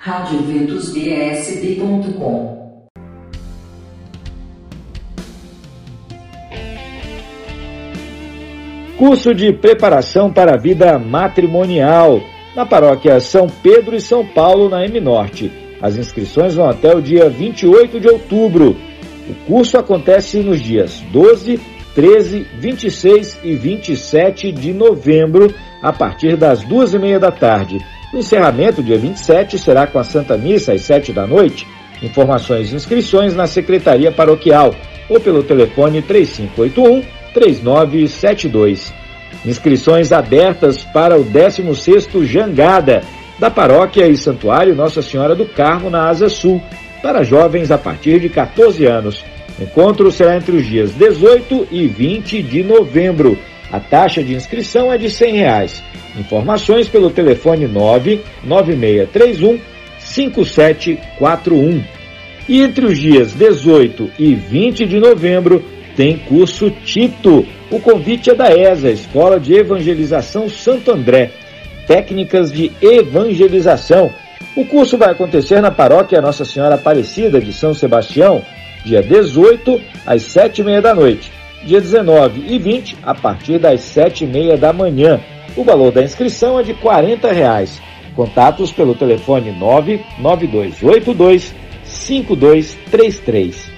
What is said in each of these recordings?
radioventusbsb.com Curso de preparação para a vida matrimonial na paróquia São Pedro e São Paulo, na M Norte. As inscrições vão até o dia 28 de outubro. O curso acontece nos dias 12, 13, 26 e 27 de novembro, a partir das duas e meia da tarde. O encerramento, dia 27, será com a Santa Missa às 7 da noite. Informações e inscrições na Secretaria Paroquial ou pelo telefone 3581 3972. Inscrições abertas para o 16º Jangada da Paróquia e Santuário Nossa Senhora do Carmo na Asa Sul, para jovens a partir de 14 anos. O encontro será entre os dias 18 e 20 de novembro. A taxa de inscrição é de 100 reais. Informações pelo telefone 99631 5741. E entre os dias 18 e 20 de novembro tem curso Tito. O convite é da ESA, Escola de Evangelização Santo André. Técnicas de Evangelização. O curso vai acontecer na paróquia Nossa Senhora Aparecida de São Sebastião, dia 18 às 7 e meia da noite. Dia 19 e 20, a partir das 7 e meia da manhã. O valor da inscrição é de 40 reais. Contatos pelo telefone 99282 5233.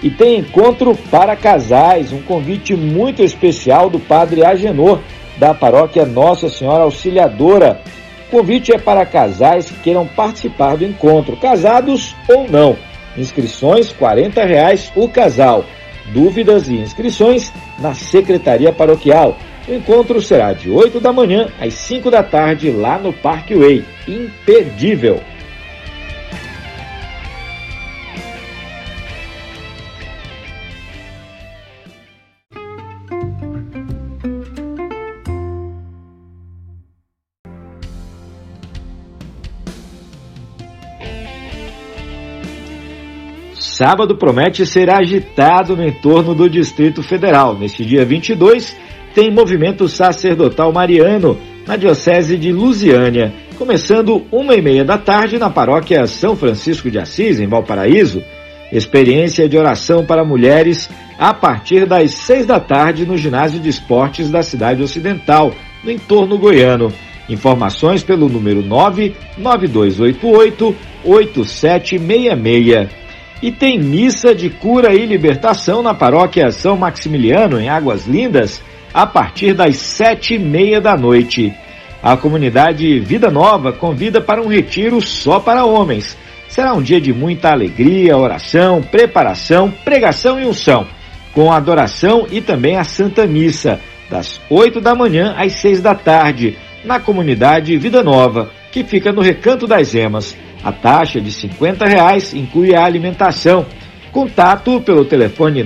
E tem encontro para casais, um convite muito especial do Padre Agenor, da paróquia Nossa Senhora Auxiliadora. O convite é para casais que queiram participar do encontro, casados ou não. Inscrições 40 reais o casal. Dúvidas e inscrições na Secretaria Paroquial. O encontro será de 8 da manhã às 5 da tarde lá no Parkway. Imperdível! Sábado promete ser agitado no entorno do Distrito Federal. Neste dia 22, tem movimento sacerdotal mariano na Diocese de Lusiânia, começando uma e meia da tarde na paróquia São Francisco de Assis, em Valparaíso. Experiência de oração para mulheres a partir das seis da tarde no ginásio de esportes da cidade ocidental, no entorno goiano. Informações pelo número 99288 8766. E tem missa de cura e libertação na paróquia São Maximiliano, em Águas Lindas, a partir das sete e meia da noite. A comunidade Vida Nova convida para um retiro só para homens. Será um dia de muita alegria, oração, preparação, pregação e unção, com adoração e também a Santa Missa, das 8 da manhã às 6 da tarde, na comunidade Vida Nova, que fica no Recanto das Emas. A taxa de 50 reais inclui a alimentação. Contato pelo telefone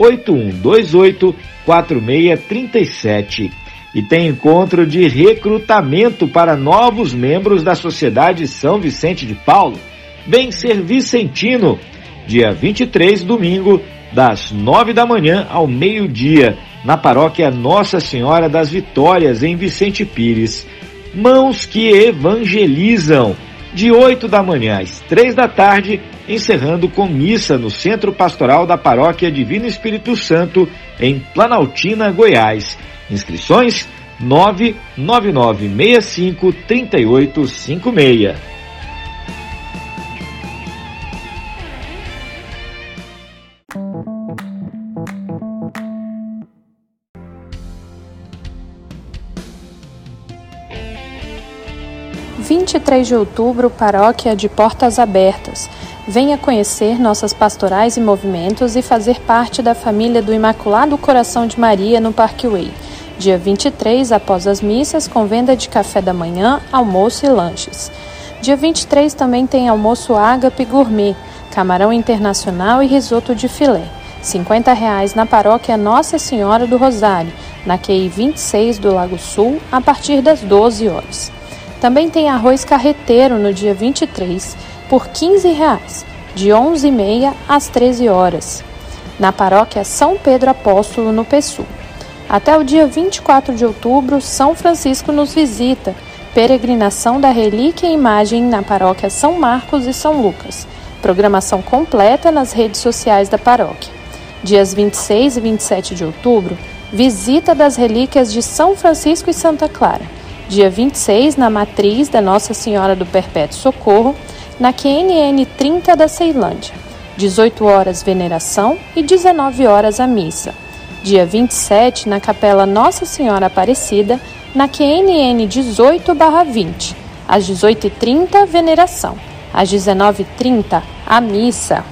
98128 4637. E tem encontro de recrutamento para novos membros da Sociedade São Vicente de Paulo. Bem Ser Vicentino, dia 23, domingo, das 9 da manhã ao meio-dia, na paróquia Nossa Senhora das Vitórias, em Vicente Pires. Mãos que evangelizam, de 8 da manhã às 3 da tarde, encerrando com missa no Centro Pastoral da Paróquia Divino Espírito Santo, em Planaltina, Goiás. Inscrições 99965 3856. Vinte e três de outubro, Paróquia de Portas Abertas. Venha conhecer nossas pastorais e movimentos e fazer parte da família do Imaculado Coração de Maria no Parkway. Dia 23, após as missas, com venda de café da manhã, almoço e lanches. Dia 23 também tem almoço ágape gourmet, camarão internacional e risoto de filé. 50 reais na paróquia Nossa Senhora do Rosário, na QI 26 do Lago Sul, a partir das 12 horas. Também tem arroz carreteiro no dia 23 por 15 reais, de 11h30 às 13 horas, na paróquia São Pedro Apóstolo, no Pessu. Até o dia 24 de outubro, São Francisco nos visita, Peregrinação da Relíquia e Imagem na Paróquia São Marcos e São Lucas. Programação completa nas redes sociais da paróquia. Dias 26 e 27 de outubro, visita das relíquias de São Francisco e Santa Clara. Dia 26, na matriz da Nossa Senhora do Perpétuo Socorro, na QNN 30 da Ceilândia. 18 horas veneração e 19 horas a missa. Dia 27, na Capela Nossa Senhora Aparecida, na QNN 18/20. Às 18h30, veneração. Às 19h30, a missa.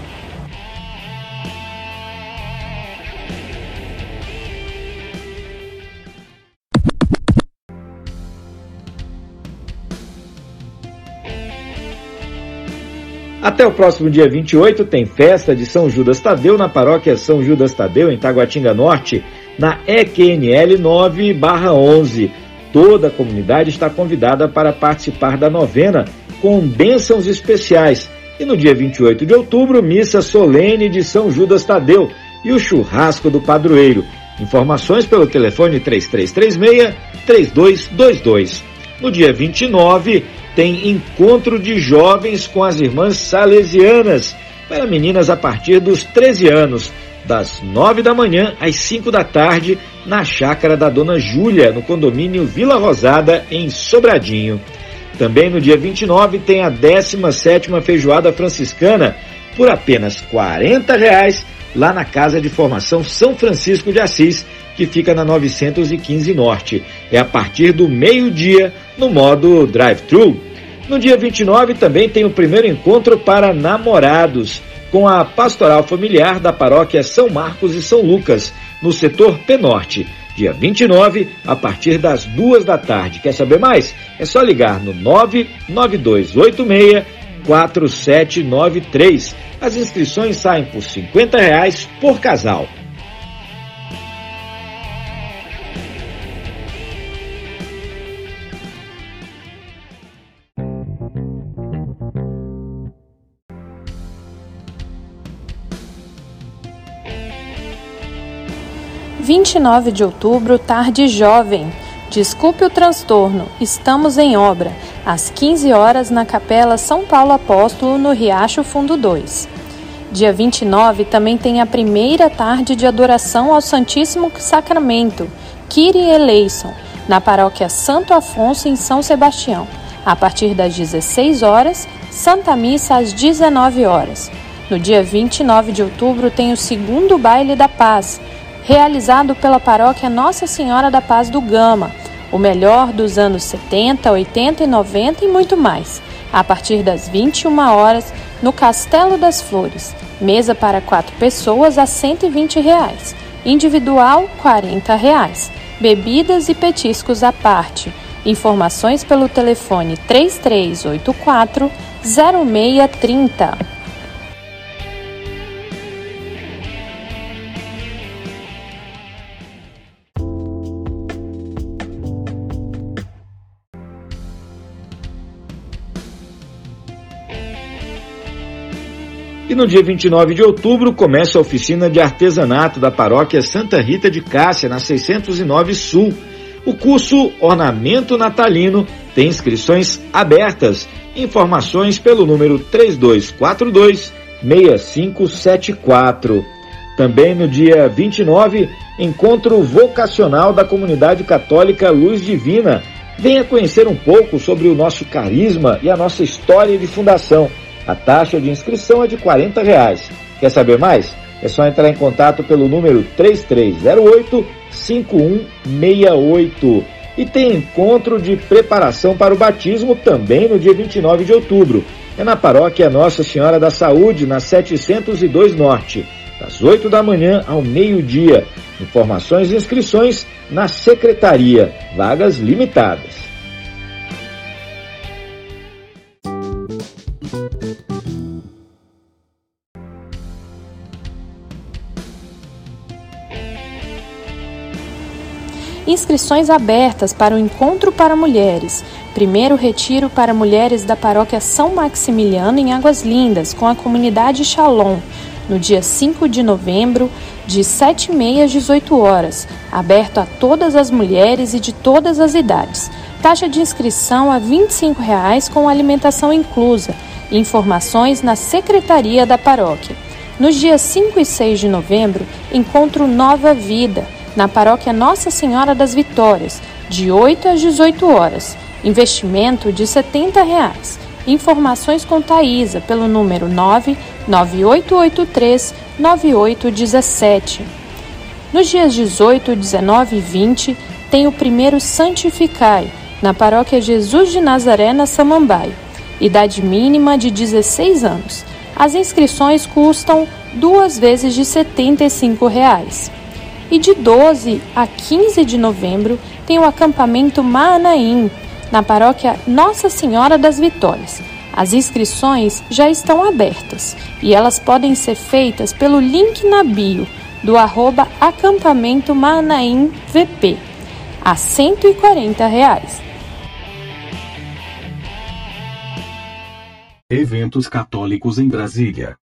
Até o próximo dia 28 tem festa de São Judas Tadeu na paróquia São Judas Tadeu, em Taguatinga Norte, na EQNL 9/11. Toda a comunidade está convidada para participar da novena com bênçãos especiais. E no dia 28 de outubro, missa solene de São Judas Tadeu e o churrasco do padroeiro. Informações pelo telefone 3336-3222. No dia 29, tem encontro de jovens com as irmãs salesianas para meninas a partir dos 13 anos das 9 da manhã às 5 da tarde, na chácara da Dona Júlia, no condomínio Vila Rosada, em Sobradinho. Também no dia 29 tem a 17ª Feijoada Franciscana, por apenas 40 reais, lá na Casa de Formação São Francisco de Assis, que fica na 915 Norte. É a partir do meio-dia, no modo drive-thru. No dia 29 também tem o primeiro encontro para namorados com a pastoral familiar da paróquia São Marcos e São Lucas, no setor Penorte, dia 29, a partir das duas da tarde. Quer saber mais? É só ligar no 99286 4793. As inscrições saem por 50 reais por casal. 29 de outubro, tarde jovem. Desculpe o transtorno, estamos em obra, às 15 horas na Capela São Paulo Apóstolo, no Riacho Fundo 2. Dia 29 também tem a primeira tarde de adoração ao Santíssimo Sacramento, Kyrie Eleison, na paróquia Santo Afonso, em São Sebastião, a partir das 16 horas, Santa Missa às 19 horas. No dia 29 de outubro tem o segundo baile da paz, realizado pela paróquia Nossa Senhora da Paz do Gama, o melhor dos anos 70, 80 e 90 e muito mais, a partir das 21 horas no Castelo das Flores. Mesa para quatro pessoas a 120 reais. individual 40 reais. Bebidas e petiscos à parte. Informações pelo telefone 3384 0630. No dia 29 de outubro começa a oficina de artesanato da paróquia Santa Rita de Cássia, na 609 Sul. O curso Ornamento Natalino tem inscrições abertas. Informações pelo número 3242 6574. Também no dia 29, encontro vocacional da comunidade católica Luz Divina. Venha conhecer um pouco sobre o nosso carisma e a nossa história de fundação. A taxa de inscrição é de 40 reais. Quer saber mais? É só entrar em contato pelo número 3308-5168. E tem encontro de preparação para o batismo também no dia 29 de outubro. É na paróquia Nossa Senhora da Saúde, na 702 Norte, das 8 da manhã ao meio-dia. Informações e inscrições na secretaria. Vagas limitadas. Inscrições abertas para o Encontro para Mulheres. Primeiro retiro para mulheres da paróquia São Maximiliano em Águas Lindas, com a comunidade Shalom, no dia 5 de novembro, de 7h30 às 18 horas, aberto a todas as mulheres e de todas as idades. Taxa de inscrição a 25 reais com alimentação inclusa. Informações na Secretaria da Paróquia. Nos dias 5 e 6 de novembro, encontro Nova Vida, na Paróquia Nossa Senhora das Vitórias, de 8 às 18 horas. Investimento de 70 reais. Informações com Taísa pelo número 99883 9817. Nos dias 18, 19 e 20, tem o primeiro Santificai, na paróquia Jesus de Nazaré, na Samambaia. Idade mínima de 16 anos. As inscrições custam duas vezes de 75 reais. E de 12 a 15 de novembro tem o acampamento Maanaim, na paróquia Nossa Senhora das Vitórias. As inscrições já estão abertas e elas podem ser feitas pelo link na bio do arroba acampamento VP a 140 reais. Eventos católicos em Brasília.